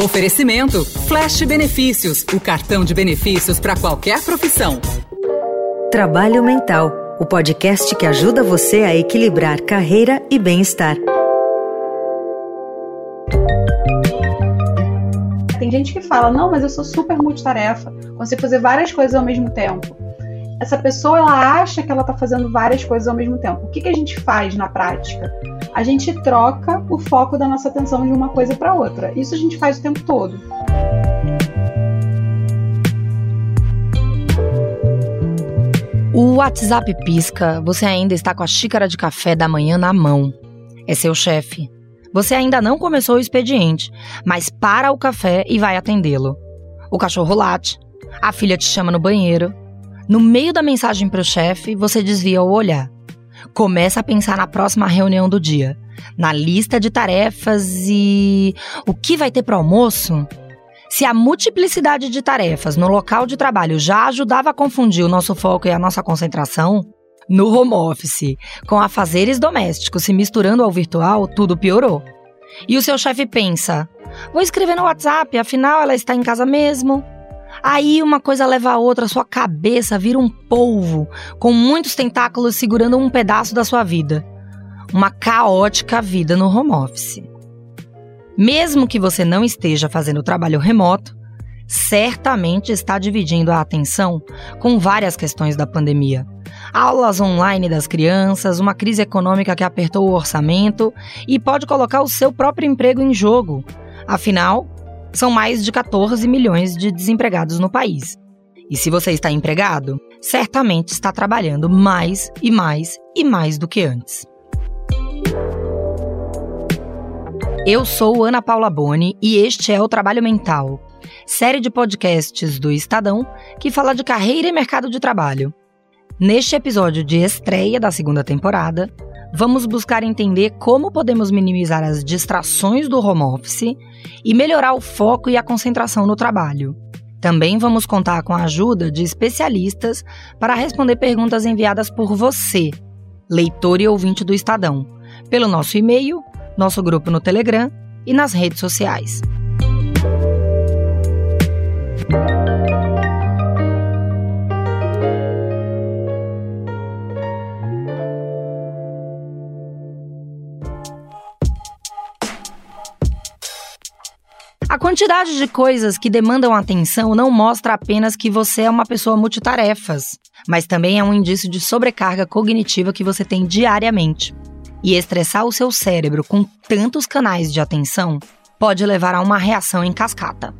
Oferecimento Flash Benefícios, o cartão de benefícios para qualquer profissão. Trabalho Mental, o podcast que ajuda você a equilibrar carreira e bem-estar. Tem gente que fala: "Não, mas eu sou super multitarefa, consigo fazer várias coisas ao mesmo tempo" essa pessoa ela acha que ela está fazendo várias coisas ao mesmo tempo. O que, que a gente faz na prática? A gente troca o foco da nossa atenção de uma coisa para outra. Isso a gente faz o tempo todo. O WhatsApp pisca, você ainda está com a xícara de café da manhã na mão. É seu chefe. Você ainda não começou o expediente, mas para o café e vai atendê-lo. O cachorro late, a filha te chama no banheiro, no meio da mensagem para o chefe, você desvia o olhar. Começa a pensar na próxima reunião do dia, na lista de tarefas e o que vai ter para almoço. Se a multiplicidade de tarefas no local de trabalho já ajudava a confundir o nosso foco e a nossa concentração, no home office, com afazeres domésticos se misturando ao virtual, tudo piorou. E o seu chefe pensa: vou escrever no WhatsApp, afinal ela está em casa mesmo. Aí uma coisa leva a outra, sua cabeça vira um polvo, com muitos tentáculos segurando um pedaço da sua vida. Uma caótica vida no home office. Mesmo que você não esteja fazendo trabalho remoto, certamente está dividindo a atenção com várias questões da pandemia. Aulas online das crianças, uma crise econômica que apertou o orçamento e pode colocar o seu próprio emprego em jogo. Afinal, são mais de 14 milhões de desempregados no país. E se você está empregado, certamente está trabalhando mais e mais e mais do que antes. Eu sou Ana Paula Boni e este é o Trabalho Mental, série de podcasts do Estadão que fala de carreira e mercado de trabalho. Neste episódio de estreia da segunda temporada, vamos buscar entender como podemos minimizar as distrações do home office e melhorar o foco e a concentração no trabalho. Também vamos contar com a ajuda de especialistas para responder perguntas enviadas por você, leitor e ouvinte do Estadão, pelo nosso e-mail, nosso grupo no Telegram e nas redes sociais. A quantidade de coisas que demandam atenção não mostra apenas que você é uma pessoa multitarefas, mas também é um indício de sobrecarga cognitiva que você tem diariamente. E estressar o seu cérebro com tantos canais de atenção pode levar a uma reação em cascata.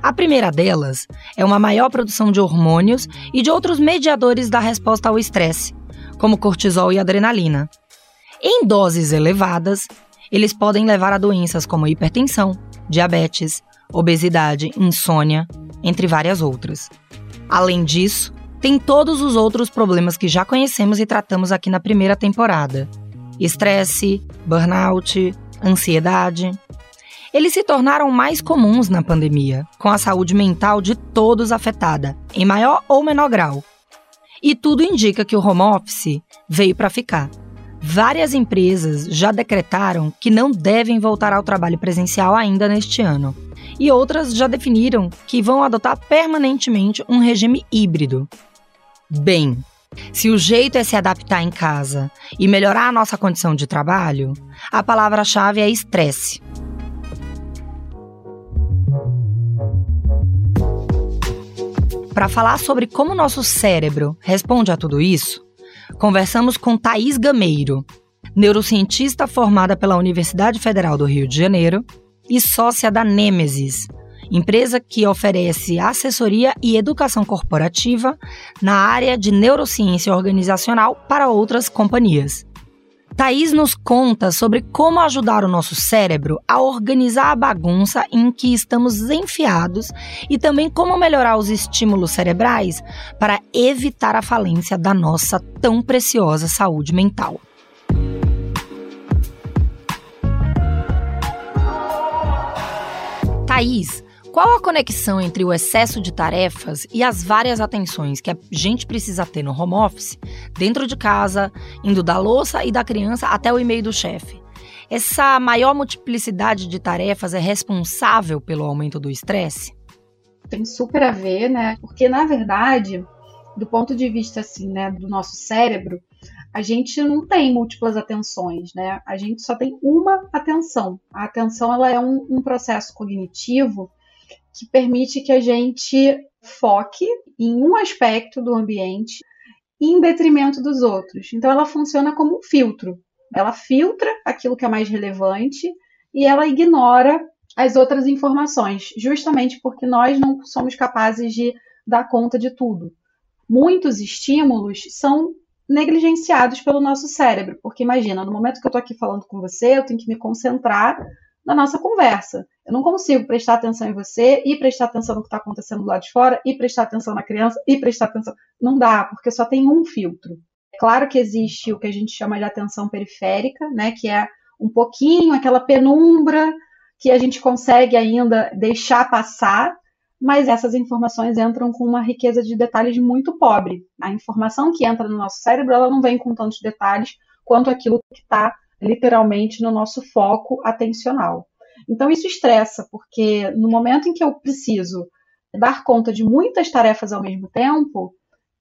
A primeira delas é uma maior produção de hormônios e de outros mediadores da resposta ao estresse, como cortisol e adrenalina. Em doses elevadas, eles podem levar a doenças como hipertensão, diabetes, obesidade, insônia, entre várias outras. Além disso, tem todos os outros problemas que já conhecemos e tratamos aqui na primeira temporada: estresse, burnout, ansiedade. Eles se tornaram mais comuns na pandemia, com a saúde mental de todos afetada, em maior ou menor grau. E tudo indica que o home office veio para ficar. Várias empresas já decretaram que não devem voltar ao trabalho presencial ainda neste ano. E outras já definiram que vão adotar permanentemente um regime híbrido. Bem, se o jeito é se adaptar em casa e melhorar a nossa condição de trabalho, a palavra-chave é estresse. Para falar sobre como nosso cérebro responde a tudo isso, Conversamos com Thaís Gameiro, neurocientista formada pela Universidade Federal do Rio de Janeiro e sócia da Nemesis, empresa que oferece assessoria e educação corporativa na área de neurociência organizacional para outras companhias. Thaís nos conta sobre como ajudar o nosso cérebro a organizar a bagunça em que estamos enfiados e também como melhorar os estímulos cerebrais para evitar a falência da nossa tão preciosa saúde mental. Thaís, qual a conexão entre o excesso de tarefas e as várias atenções que a gente precisa ter no home office, dentro de casa, indo da louça e da criança até o e-mail do chefe? Essa maior multiplicidade de tarefas é responsável pelo aumento do estresse? Tem super a ver, né? Porque na verdade, do ponto de vista assim, né, do nosso cérebro, a gente não tem múltiplas atenções, né? A gente só tem uma atenção. A atenção ela é um, um processo cognitivo que permite que a gente foque em um aspecto do ambiente em detrimento dos outros. Então ela funciona como um filtro. Ela filtra aquilo que é mais relevante e ela ignora as outras informações, justamente porque nós não somos capazes de dar conta de tudo. Muitos estímulos são negligenciados pelo nosso cérebro, porque imagina, no momento que eu estou aqui falando com você, eu tenho que me concentrar na nossa conversa. Eu não consigo prestar atenção em você e prestar atenção no que está acontecendo do lado de fora e prestar atenção na criança e prestar atenção. Não dá, porque só tem um filtro. É claro que existe o que a gente chama de atenção periférica, né, que é um pouquinho aquela penumbra que a gente consegue ainda deixar passar, mas essas informações entram com uma riqueza de detalhes muito pobre. A informação que entra no nosso cérebro, ela não vem com tantos detalhes quanto aquilo que está literalmente no nosso foco atencional. Então isso estressa, porque no momento em que eu preciso dar conta de muitas tarefas ao mesmo tempo,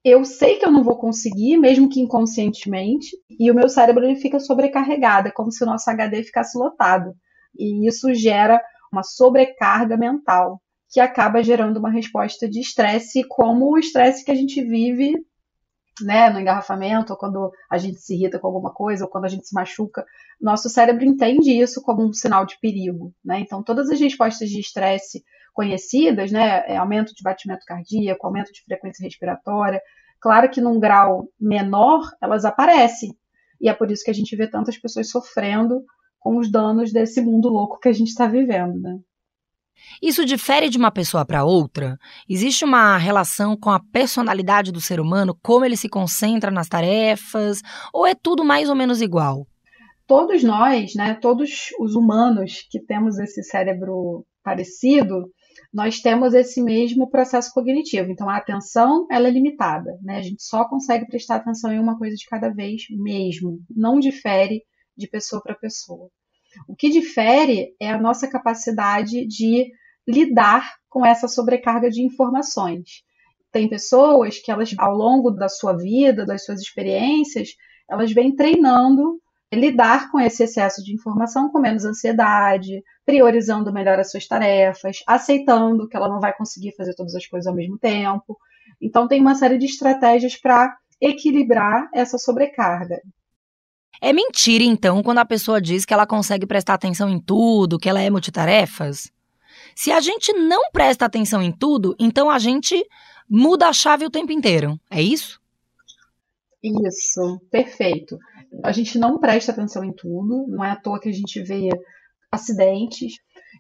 eu sei que eu não vou conseguir, mesmo que inconscientemente, e o meu cérebro ele fica sobrecarregado, é como se o nosso HD ficasse lotado. E isso gera uma sobrecarga mental, que acaba gerando uma resposta de estresse, como o estresse que a gente vive né, no engarrafamento, ou quando a gente se irrita com alguma coisa, ou quando a gente se machuca, nosso cérebro entende isso como um sinal de perigo, né? Então, todas as respostas de estresse conhecidas, né, é aumento de batimento cardíaco, aumento de frequência respiratória, claro que num grau menor elas aparecem, e é por isso que a gente vê tantas pessoas sofrendo com os danos desse mundo louco que a gente está vivendo, né? Isso difere de uma pessoa para outra? Existe uma relação com a personalidade do ser humano, como ele se concentra nas tarefas, ou é tudo mais ou menos igual? Todos nós, né, todos os humanos que temos esse cérebro parecido, nós temos esse mesmo processo cognitivo. Então, a atenção ela é limitada, né? A gente só consegue prestar atenção em uma coisa de cada vez mesmo. Não difere de pessoa para pessoa. O que difere é a nossa capacidade de lidar com essa sobrecarga de informações. Tem pessoas que elas, ao longo da sua vida, das suas experiências, elas vêm treinando lidar com esse excesso de informação com menos ansiedade, priorizando melhor as suas tarefas, aceitando que ela não vai conseguir fazer todas as coisas ao mesmo tempo. Então tem uma série de estratégias para equilibrar essa sobrecarga. É mentira, então, quando a pessoa diz que ela consegue prestar atenção em tudo, que ela é multitarefas? Se a gente não presta atenção em tudo, então a gente muda a chave o tempo inteiro. É isso? Isso, perfeito. A gente não presta atenção em tudo, não é à toa que a gente vê acidentes.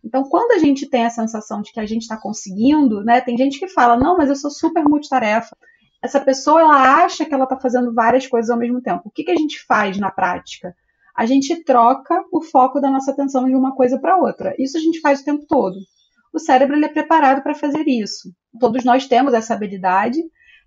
Então, quando a gente tem a sensação de que a gente está conseguindo, né? Tem gente que fala, não, mas eu sou super multitarefa essa pessoa ela acha que ela está fazendo várias coisas ao mesmo tempo. O que, que a gente faz na prática? A gente troca o foco da nossa atenção de uma coisa para outra. Isso a gente faz o tempo todo. O cérebro ele é preparado para fazer isso. Todos nós temos essa habilidade.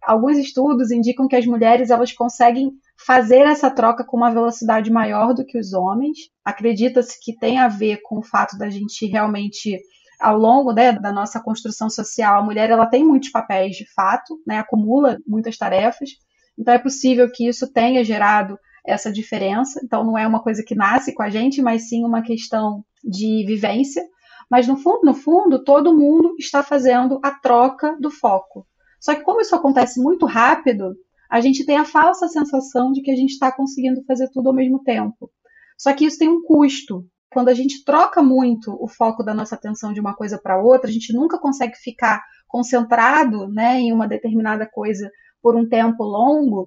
Alguns estudos indicam que as mulheres elas conseguem fazer essa troca com uma velocidade maior do que os homens. Acredita-se que tem a ver com o fato da gente realmente ao longo né, da nossa construção social, a mulher ela tem muitos papéis de fato, né, acumula muitas tarefas, então é possível que isso tenha gerado essa diferença. Então não é uma coisa que nasce com a gente, mas sim uma questão de vivência. Mas no fundo, no fundo, todo mundo está fazendo a troca do foco. Só que como isso acontece muito rápido, a gente tem a falsa sensação de que a gente está conseguindo fazer tudo ao mesmo tempo. Só que isso tem um custo, quando a gente troca muito o foco da nossa atenção de uma coisa para outra, a gente nunca consegue ficar concentrado né, em uma determinada coisa por um tempo longo,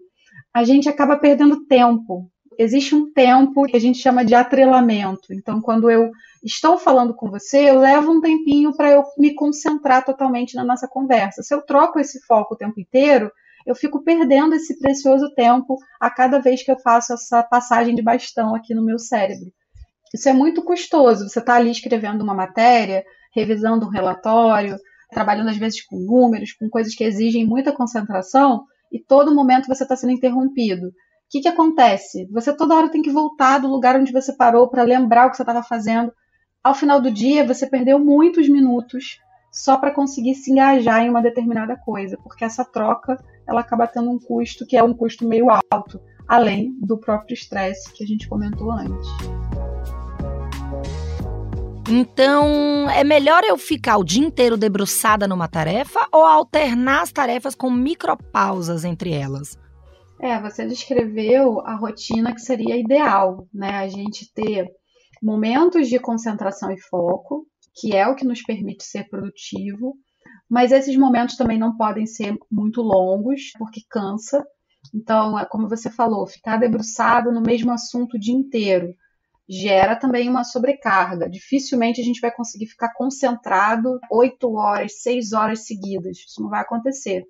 a gente acaba perdendo tempo. Existe um tempo que a gente chama de atrelamento. Então, quando eu estou falando com você, eu levo um tempinho para eu me concentrar totalmente na nossa conversa. Se eu troco esse foco o tempo inteiro, eu fico perdendo esse precioso tempo a cada vez que eu faço essa passagem de bastão aqui no meu cérebro. Isso é muito custoso. Você está ali escrevendo uma matéria, revisando um relatório, trabalhando às vezes com números, com coisas que exigem muita concentração, e todo momento você está sendo interrompido. que, que acontece? Você toda hora tem que voltar do lugar onde você parou para lembrar o que você estava fazendo. Ao final do dia, você perdeu muitos minutos só para conseguir se engajar em uma determinada coisa, porque essa troca ela acaba tendo um custo que é um custo meio alto, além do próprio estresse que a gente comentou antes. Então, é melhor eu ficar o dia inteiro debruçada numa tarefa ou alternar as tarefas com micropausas entre elas? É, você descreveu a rotina que seria ideal, né? A gente ter momentos de concentração e foco, que é o que nos permite ser produtivo, mas esses momentos também não podem ser muito longos, porque cansa. Então, é como você falou, ficar debruçado no mesmo assunto o dia inteiro gera também uma sobrecarga. Dificilmente a gente vai conseguir ficar concentrado oito horas, seis horas seguidas. Isso não vai acontecer.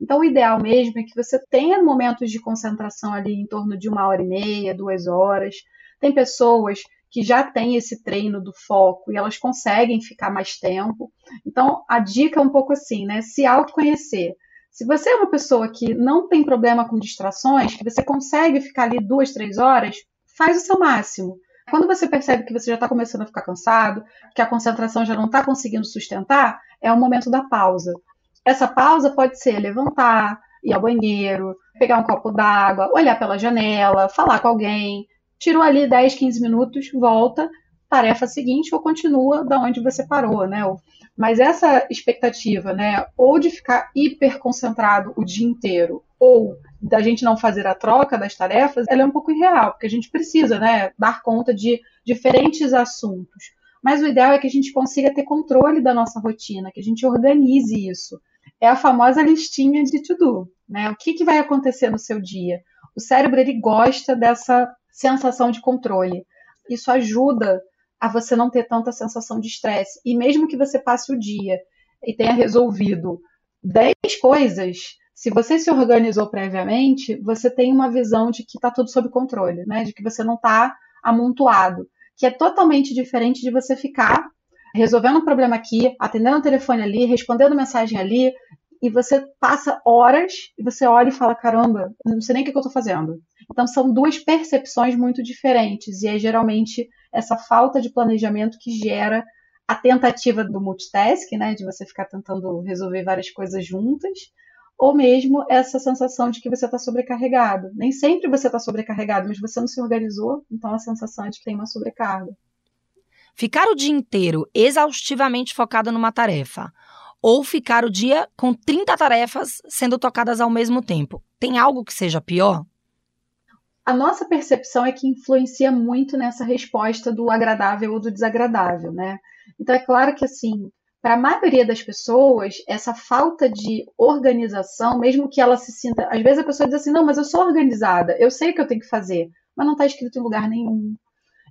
Então, o ideal mesmo é que você tenha momentos de concentração ali em torno de uma hora e meia, duas horas. Tem pessoas que já têm esse treino do foco e elas conseguem ficar mais tempo. Então, a dica é um pouco assim, né? Se autoconhecer. Se você é uma pessoa que não tem problema com distrações, que você consegue ficar ali duas, três horas, faz o seu máximo. Quando você percebe que você já está começando a ficar cansado, que a concentração já não está conseguindo sustentar, é o momento da pausa. Essa pausa pode ser levantar, ir ao banheiro, pegar um copo d'água, olhar pela janela, falar com alguém. Tirou ali 10, 15 minutos, volta, tarefa seguinte ou continua da onde você parou, né? Mas essa expectativa, né, ou de ficar hiper concentrado o dia inteiro, ou da gente não fazer a troca das tarefas, ela é um pouco irreal, porque a gente precisa, né, dar conta de diferentes assuntos. Mas o ideal é que a gente consiga ter controle da nossa rotina, que a gente organize isso é a famosa listinha de to-do. Né? O que, que vai acontecer no seu dia? O cérebro ele gosta dessa sensação de controle. Isso ajuda a você não ter tanta sensação de estresse. E mesmo que você passe o dia e tenha resolvido 10 coisas, se você se organizou previamente, você tem uma visão de que está tudo sob controle, né? de que você não está amontoado, que é totalmente diferente de você ficar resolvendo um problema aqui, atendendo o telefone ali, respondendo mensagem ali, e você passa horas e você olha e fala: caramba, não sei nem o que eu estou fazendo. Então são duas percepções muito diferentes, e é geralmente essa falta de planejamento que gera a tentativa do multitask, né, de você ficar tentando resolver várias coisas juntas, ou mesmo essa sensação de que você está sobrecarregado. Nem sempre você está sobrecarregado, mas você não se organizou, então a sensação é de que tem uma sobrecarga. Ficar o dia inteiro exaustivamente focado numa tarefa ou ficar o dia com 30 tarefas sendo tocadas ao mesmo tempo. Tem algo que seja pior? A nossa percepção é que influencia muito nessa resposta do agradável ou do desagradável, né? Então é claro que assim, para a maioria das pessoas, essa falta de organização, mesmo que ela se sinta, às vezes a pessoa diz assim: "Não, mas eu sou organizada, eu sei o que eu tenho que fazer", mas não está escrito em lugar nenhum.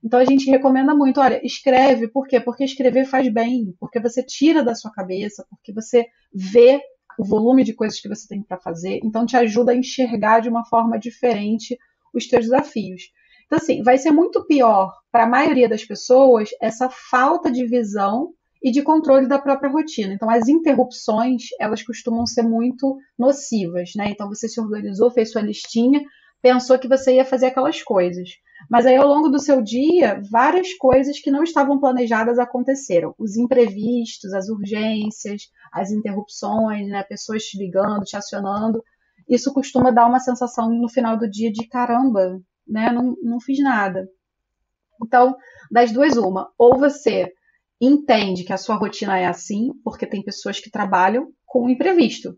Então a gente recomenda muito, olha, escreve, por quê? Porque escrever faz bem, porque você tira da sua cabeça, porque você vê o volume de coisas que você tem para fazer, então te ajuda a enxergar de uma forma diferente os teus desafios. Então assim, vai ser muito pior para a maioria das pessoas essa falta de visão e de controle da própria rotina. Então, as interrupções, elas costumam ser muito nocivas, né? Então, você se organizou, fez sua listinha, pensou que você ia fazer aquelas coisas. Mas aí, ao longo do seu dia, várias coisas que não estavam planejadas aconteceram. Os imprevistos, as urgências, as interrupções, né? pessoas te ligando, te acionando. Isso costuma dar uma sensação no final do dia de caramba, né? não, não fiz nada. Então, das duas, uma. Ou você entende que a sua rotina é assim, porque tem pessoas que trabalham com o imprevisto.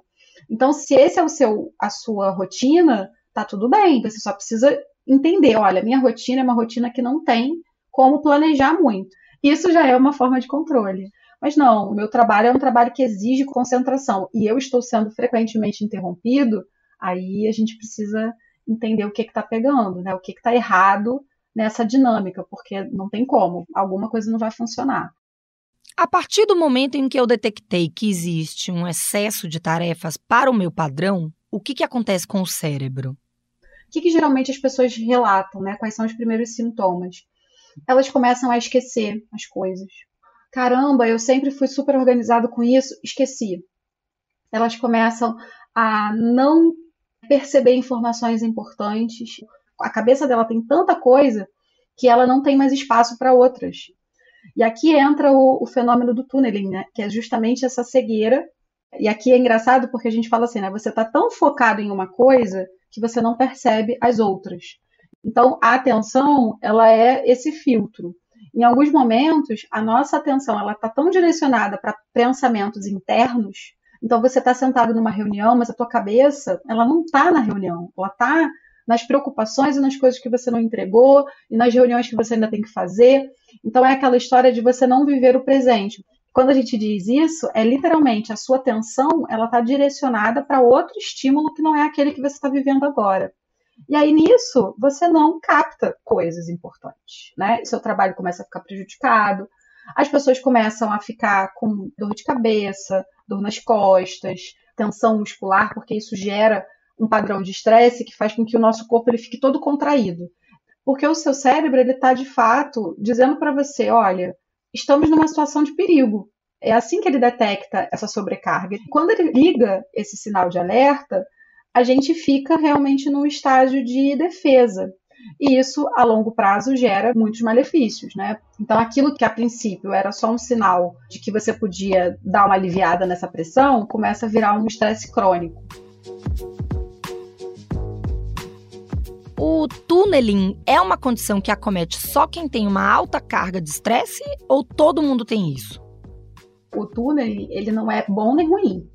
Então, se esse é o seu, a sua rotina, tá tudo bem. Você só precisa entender, olha, minha rotina é uma rotina que não tem como planejar muito. Isso já é uma forma de controle. Mas não, o meu trabalho é um trabalho que exige concentração e eu estou sendo frequentemente interrompido, aí a gente precisa entender o que está pegando, né? o que está errado nessa dinâmica, porque não tem como, alguma coisa não vai funcionar. A partir do momento em que eu detectei que existe um excesso de tarefas para o meu padrão, o que, que acontece com o cérebro? O que, que geralmente as pessoas relatam, né? Quais são os primeiros sintomas? Elas começam a esquecer as coisas. Caramba, eu sempre fui super organizado com isso, esqueci. Elas começam a não perceber informações importantes. A cabeça dela tem tanta coisa que ela não tem mais espaço para outras. E aqui entra o, o fenômeno do tunneling, né? que é justamente essa cegueira. E aqui é engraçado porque a gente fala assim, né? Você está tão focado em uma coisa que você não percebe as outras. Então, a atenção, ela é esse filtro. Em alguns momentos, a nossa atenção ela está tão direcionada para pensamentos internos. Então, você está sentado numa reunião, mas a tua cabeça, ela não está na reunião. Ela está nas preocupações e nas coisas que você não entregou e nas reuniões que você ainda tem que fazer. Então é aquela história de você não viver o presente. Quando a gente diz isso, é literalmente a sua atenção ela está direcionada para outro estímulo que não é aquele que você está vivendo agora. E aí nisso você não capta coisas importantes, né? Seu trabalho começa a ficar prejudicado, as pessoas começam a ficar com dor de cabeça, dor nas costas, tensão muscular, porque isso gera um padrão de estresse que faz com que o nosso corpo ele fique todo contraído. Porque o seu cérebro ele está de fato dizendo para você, olha, estamos numa situação de perigo. É assim que ele detecta essa sobrecarga. Quando ele liga esse sinal de alerta, a gente fica realmente num estágio de defesa. E isso, a longo prazo, gera muitos malefícios, né? Então, aquilo que a princípio era só um sinal de que você podia dar uma aliviada nessa pressão, começa a virar um estresse crônico. O tunneling é uma condição que acomete só quem tem uma alta carga de estresse ou todo mundo tem isso? O tunneling, ele não é bom nem ruim.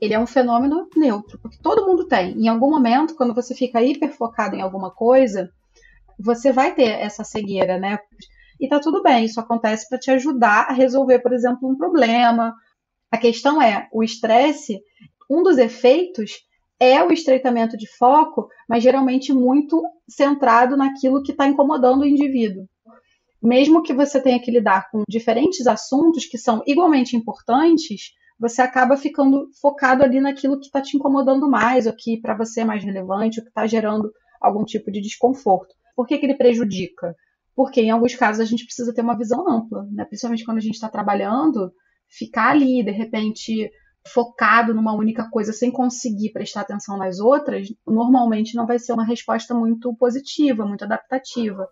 Ele é um fenômeno neutro, porque todo mundo tem. Em algum momento, quando você fica hiper focado em alguma coisa, você vai ter essa cegueira, né? E tá tudo bem, isso acontece para te ajudar a resolver, por exemplo, um problema. A questão é, o estresse, um dos efeitos é o estreitamento de foco, mas geralmente muito centrado naquilo que está incomodando o indivíduo. Mesmo que você tenha que lidar com diferentes assuntos que são igualmente importantes, você acaba ficando focado ali naquilo que está te incomodando mais, ou que para você é mais relevante, ou que está gerando algum tipo de desconforto. Por que, que ele prejudica? Porque em alguns casos a gente precisa ter uma visão ampla, né? principalmente quando a gente está trabalhando, ficar ali, de repente, focado numa única coisa sem conseguir prestar atenção nas outras, normalmente não vai ser uma resposta muito positiva, muito adaptativa.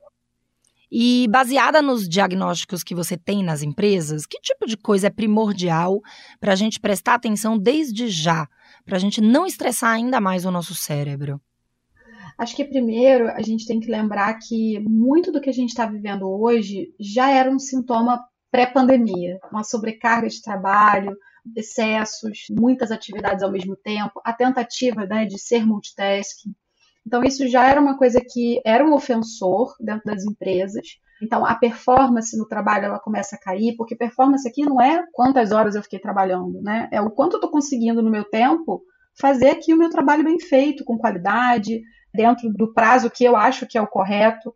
E baseada nos diagnósticos que você tem nas empresas, que tipo de coisa é primordial para a gente prestar atenção desde já, para a gente não estressar ainda mais o nosso cérebro? Acho que primeiro a gente tem que lembrar que muito do que a gente está vivendo hoje já era um sintoma pré-pandemia, uma sobrecarga de trabalho, excessos, muitas atividades ao mesmo tempo, a tentativa né, de ser multitasking. Então, isso já era uma coisa que era um ofensor dentro das empresas. Então, a performance no trabalho ela começa a cair, porque performance aqui não é quantas horas eu fiquei trabalhando, né? É o quanto eu estou conseguindo no meu tempo fazer aqui o meu trabalho bem feito, com qualidade, dentro do prazo que eu acho que é o correto.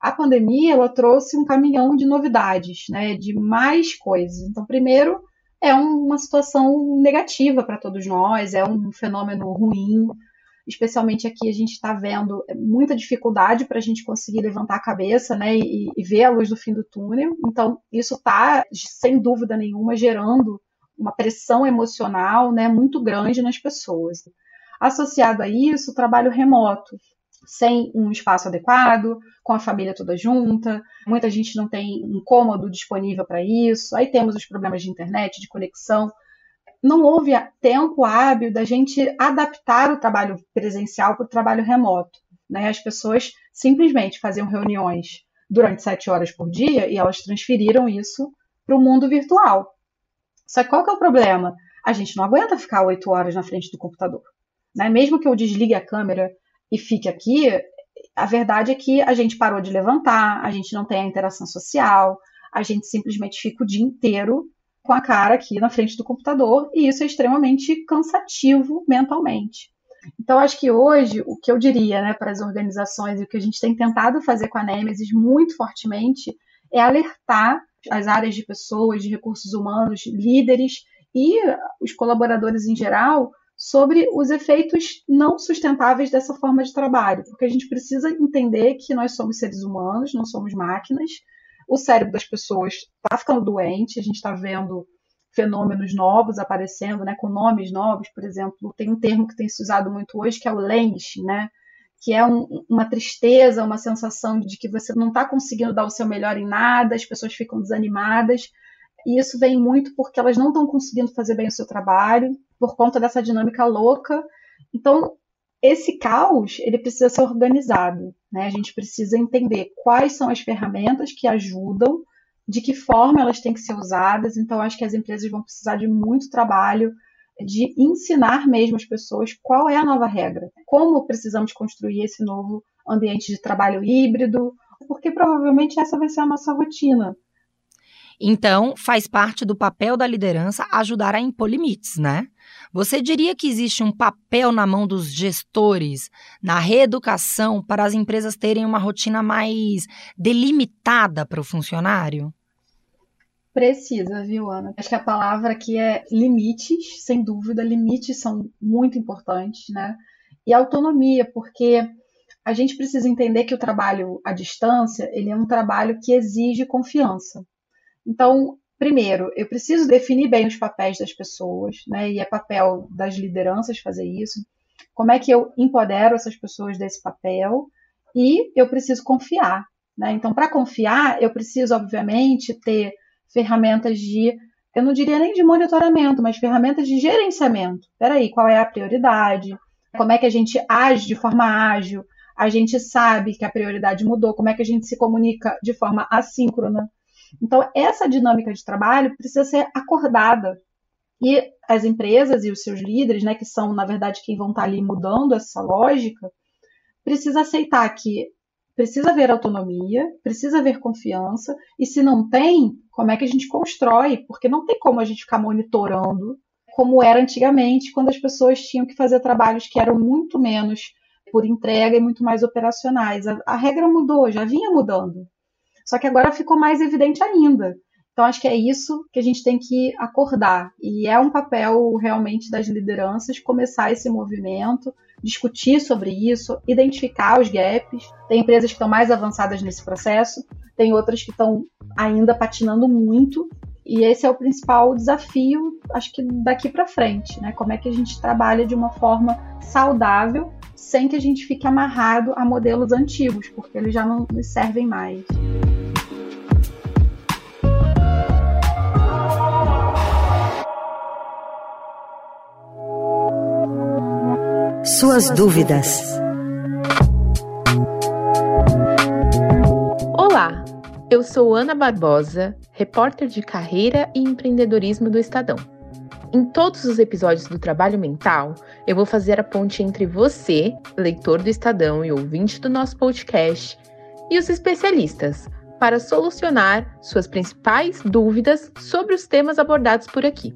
A pandemia ela trouxe um caminhão de novidades, né? De mais coisas. Então, primeiro, é uma situação negativa para todos nós, é um fenômeno ruim. Especialmente aqui a gente está vendo muita dificuldade para a gente conseguir levantar a cabeça né, e, e ver a luz do fim do túnel. Então, isso está, sem dúvida nenhuma, gerando uma pressão emocional né, muito grande nas pessoas. Associado a isso, o trabalho remoto sem um espaço adequado, com a família toda junta, muita gente não tem um cômodo disponível para isso, aí temos os problemas de internet, de conexão. Não houve tempo hábil da gente adaptar o trabalho presencial para o trabalho remoto. Né? As pessoas simplesmente faziam reuniões durante sete horas por dia e elas transferiram isso para o mundo virtual. Só que qual que é o problema? A gente não aguenta ficar oito horas na frente do computador. Né? Mesmo que eu desligue a câmera e fique aqui, a verdade é que a gente parou de levantar, a gente não tem a interação social, a gente simplesmente fica o dia inteiro com a cara aqui na frente do computador e isso é extremamente cansativo mentalmente. Então, acho que hoje, o que eu diria né, para as organizações e o que a gente tem tentado fazer com a Nemesis muito fortemente é alertar as áreas de pessoas, de recursos humanos, líderes e os colaboradores em geral sobre os efeitos não sustentáveis dessa forma de trabalho, porque a gente precisa entender que nós somos seres humanos, não somos máquinas. O cérebro das pessoas está ficando doente, a gente está vendo fenômenos novos aparecendo, né, com nomes novos, por exemplo, tem um termo que tem se usado muito hoje que é o languishing, né, que é um, uma tristeza, uma sensação de que você não está conseguindo dar o seu melhor em nada, as pessoas ficam desanimadas, e isso vem muito porque elas não estão conseguindo fazer bem o seu trabalho, por conta dessa dinâmica louca. Então, esse caos, ele precisa ser organizado, né? A gente precisa entender quais são as ferramentas que ajudam de que forma elas têm que ser usadas. Então, acho que as empresas vão precisar de muito trabalho de ensinar mesmo as pessoas qual é a nova regra, como precisamos construir esse novo ambiente de trabalho híbrido, porque provavelmente essa vai ser a nossa rotina. Então, faz parte do papel da liderança ajudar a impor limites, né? Você diria que existe um papel na mão dos gestores na reeducação para as empresas terem uma rotina mais delimitada para o funcionário? Precisa, viu, Ana? Acho que a palavra aqui é limites, sem dúvida. Limites são muito importantes, né? E autonomia, porque a gente precisa entender que o trabalho à distância ele é um trabalho que exige confiança. Então, primeiro, eu preciso definir bem os papéis das pessoas, né? E é papel das lideranças fazer isso. Como é que eu empodero essas pessoas desse papel? E eu preciso confiar, né? Então, para confiar, eu preciso, obviamente, ter ferramentas de, eu não diria nem de monitoramento, mas ferramentas de gerenciamento. Peraí, qual é a prioridade? Como é que a gente age de forma ágil? A gente sabe que a prioridade mudou, como é que a gente se comunica de forma assíncrona? Então, essa dinâmica de trabalho precisa ser acordada. E as empresas e os seus líderes, né, que são, na verdade, quem vão estar ali mudando essa lógica, precisa aceitar que precisa haver autonomia, precisa haver confiança, e se não tem, como é que a gente constrói? Porque não tem como a gente ficar monitorando como era antigamente, quando as pessoas tinham que fazer trabalhos que eram muito menos por entrega e muito mais operacionais. A, a regra mudou, já vinha mudando. Só que agora ficou mais evidente ainda. Então, acho que é isso que a gente tem que acordar. E é um papel realmente das lideranças começar esse movimento, discutir sobre isso, identificar os gaps. Tem empresas que estão mais avançadas nesse processo, tem outras que estão ainda patinando muito. E esse é o principal desafio, acho que daqui para frente, né? Como é que a gente trabalha de uma forma saudável, sem que a gente fique amarrado a modelos antigos, porque eles já não nos servem mais. Suas dúvidas. Olá, eu sou Ana Barbosa, repórter de carreira e empreendedorismo do Estadão. Em todos os episódios do Trabalho Mental, eu vou fazer a ponte entre você, leitor do Estadão e ouvinte do nosso podcast, e os especialistas, para solucionar suas principais dúvidas sobre os temas abordados por aqui.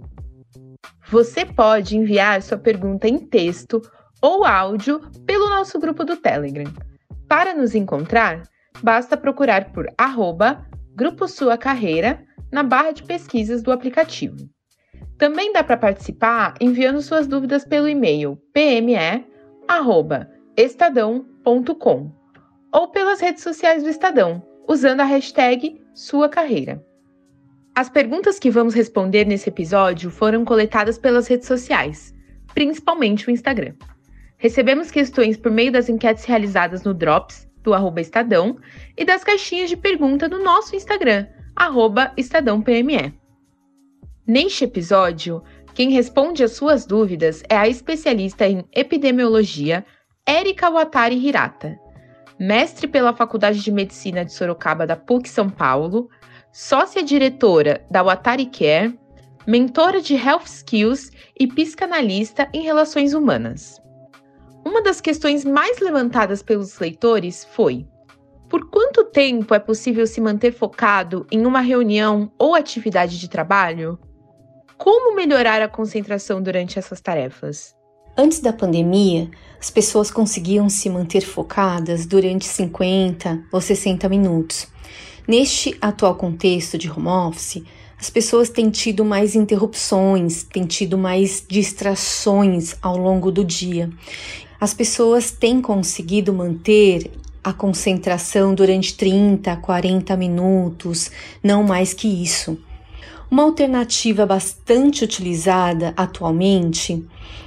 Você pode enviar sua pergunta em texto ou áudio pelo nosso grupo do Telegram. Para nos encontrar, basta procurar por arroba Grupo Sua Carreira na barra de pesquisas do aplicativo. Também dá para participar enviando suas dúvidas pelo e-mail pme@estadão.com ou pelas redes sociais do Estadão, usando a hashtag Sua Carreira. As perguntas que vamos responder nesse episódio foram coletadas pelas redes sociais, principalmente o Instagram. Recebemos questões por meio das enquetes realizadas no Drops, do arroba Estadão, e das caixinhas de pergunta no nosso Instagram, EstadãoPME. Neste episódio, quem responde às suas dúvidas é a especialista em epidemiologia, Erika Watari Hirata, mestre pela Faculdade de Medicina de Sorocaba da PUC São Paulo, sócia-diretora da Watari Care, mentora de Health Skills e psicanalista em relações humanas. Uma das questões mais levantadas pelos leitores foi: por quanto tempo é possível se manter focado em uma reunião ou atividade de trabalho? Como melhorar a concentração durante essas tarefas? Antes da pandemia, as pessoas conseguiam se manter focadas durante 50 ou 60 minutos. Neste atual contexto de home office, as pessoas têm tido mais interrupções, têm tido mais distrações ao longo do dia as pessoas têm conseguido manter a concentração durante 30, 40 minutos, não mais que isso. Uma alternativa bastante utilizada atualmente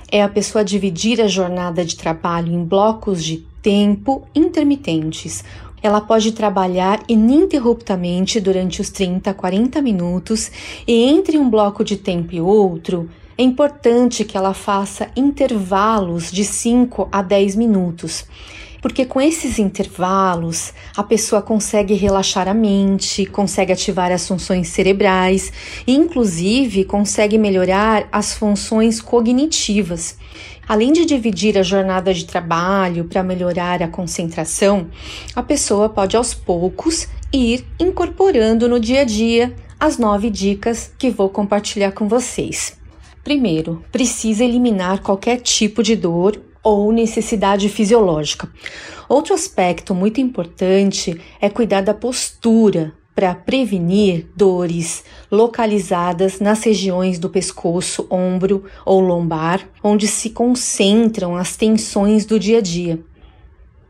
é a pessoa dividir a jornada de trabalho em blocos de tempo intermitentes. Ela pode trabalhar ininterruptamente durante os 30, 40 minutos e entre um bloco de tempo e outro, é importante que ela faça intervalos de 5 a 10 minutos porque com esses intervalos a pessoa consegue relaxar a mente, consegue ativar as funções cerebrais e, inclusive, consegue melhorar as funções cognitivas. Além de dividir a jornada de trabalho para melhorar a concentração, a pessoa pode aos poucos ir incorporando no dia a dia as nove dicas que vou compartilhar com vocês. Primeiro, precisa eliminar qualquer tipo de dor ou necessidade fisiológica. Outro aspecto muito importante é cuidar da postura para prevenir dores localizadas nas regiões do pescoço, ombro ou lombar, onde se concentram as tensões do dia a dia.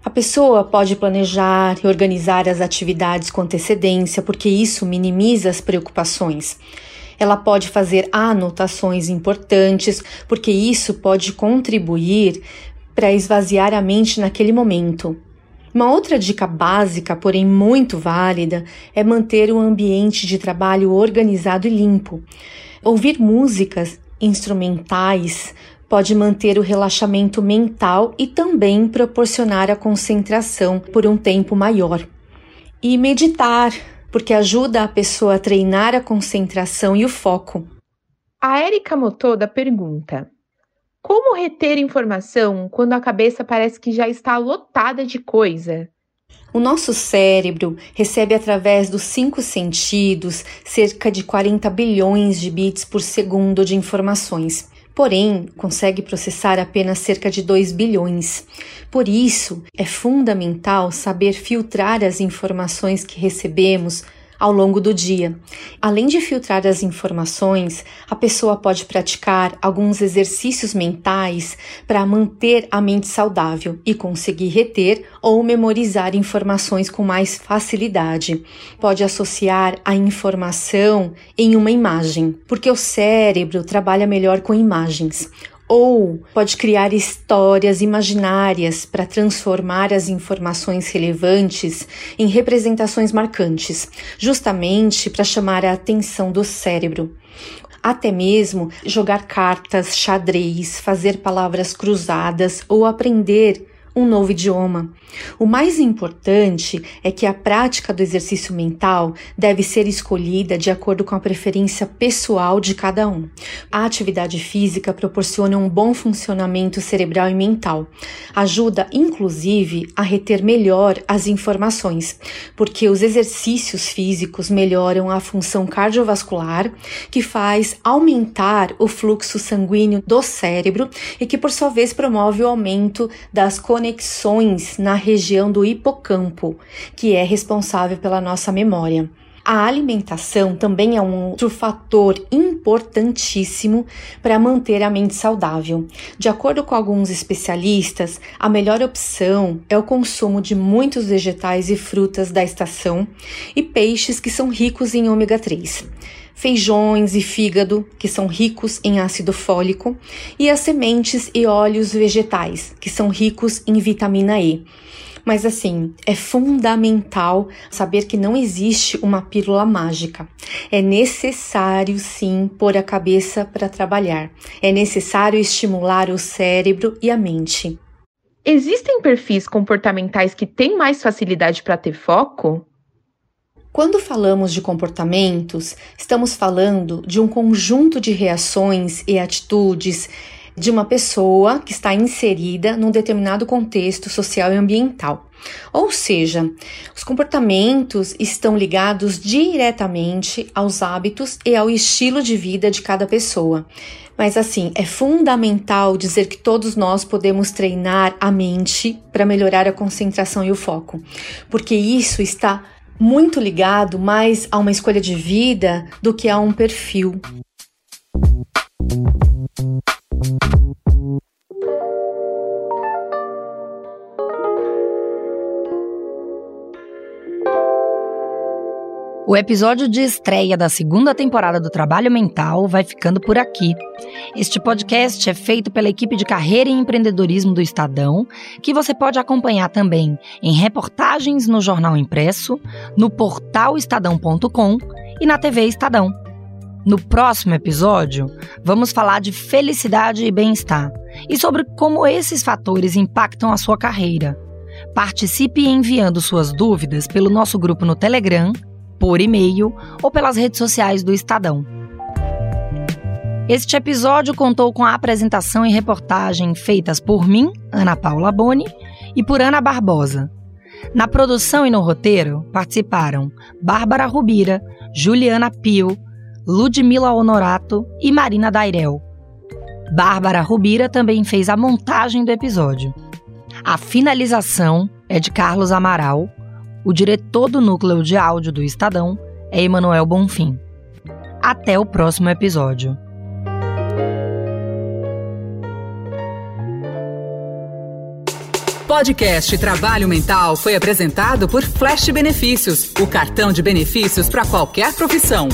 A pessoa pode planejar e organizar as atividades com antecedência, porque isso minimiza as preocupações. Ela pode fazer anotações importantes, porque isso pode contribuir para esvaziar a mente naquele momento. Uma outra dica básica, porém muito válida, é manter o ambiente de trabalho organizado e limpo. Ouvir músicas instrumentais pode manter o relaxamento mental e também proporcionar a concentração por um tempo maior. E meditar porque ajuda a pessoa a treinar a concentração e o foco. A Erika Motoda pergunta: Como reter informação quando a cabeça parece que já está lotada de coisa? O nosso cérebro recebe através dos cinco sentidos cerca de 40 bilhões de bits por segundo de informações porém consegue processar apenas cerca de 2 bilhões. Por isso, é fundamental saber filtrar as informações que recebemos ao longo do dia. Além de filtrar as informações, a pessoa pode praticar alguns exercícios mentais para manter a mente saudável e conseguir reter ou memorizar informações com mais facilidade. Pode associar a informação em uma imagem, porque o cérebro trabalha melhor com imagens ou pode criar histórias imaginárias para transformar as informações relevantes em representações marcantes, justamente para chamar a atenção do cérebro. Até mesmo jogar cartas, xadrez, fazer palavras cruzadas ou aprender um novo idioma. O mais importante é que a prática do exercício mental deve ser escolhida de acordo com a preferência pessoal de cada um. A atividade física proporciona um bom funcionamento cerebral e mental. Ajuda, inclusive, a reter melhor as informações, porque os exercícios físicos melhoram a função cardiovascular, que faz aumentar o fluxo sanguíneo do cérebro e que, por sua vez, promove o aumento das conexões conexões na região do hipocampo, que é responsável pela nossa memória. A alimentação também é um outro fator importantíssimo para manter a mente saudável. De acordo com alguns especialistas, a melhor opção é o consumo de muitos vegetais e frutas da estação e peixes que são ricos em ômega 3 feijões e fígado, que são ricos em ácido fólico, e as sementes e óleos vegetais, que são ricos em vitamina E. Mas assim, é fundamental saber que não existe uma pílula mágica. É necessário sim pôr a cabeça para trabalhar. É necessário estimular o cérebro e a mente. Existem perfis comportamentais que têm mais facilidade para ter foco? Quando falamos de comportamentos, estamos falando de um conjunto de reações e atitudes de uma pessoa que está inserida num determinado contexto social e ambiental. Ou seja, os comportamentos estão ligados diretamente aos hábitos e ao estilo de vida de cada pessoa. Mas assim, é fundamental dizer que todos nós podemos treinar a mente para melhorar a concentração e o foco, porque isso está muito ligado mais a uma escolha de vida do que a um perfil. O episódio de estreia da segunda temporada do Trabalho Mental vai ficando por aqui. Este podcast é feito pela equipe de carreira e empreendedorismo do Estadão, que você pode acompanhar também em reportagens no jornal impresso, no portal estadão.com e na TV Estadão. No próximo episódio, vamos falar de felicidade e bem-estar e sobre como esses fatores impactam a sua carreira. Participe enviando suas dúvidas pelo nosso grupo no Telegram por e-mail ou pelas redes sociais do Estadão. Este episódio contou com a apresentação e reportagem feitas por mim, Ana Paula Boni, e por Ana Barbosa. Na produção e no roteiro participaram Bárbara Rubira, Juliana Pio, Ludmila Honorato e Marina Dairel. Bárbara Rubira também fez a montagem do episódio. A finalização é de Carlos Amaral o diretor do núcleo de áudio do Estadão é Emanuel Bonfim. Até o próximo episódio. Podcast Trabalho Mental foi apresentado por Flash Benefícios, o cartão de benefícios para qualquer profissão.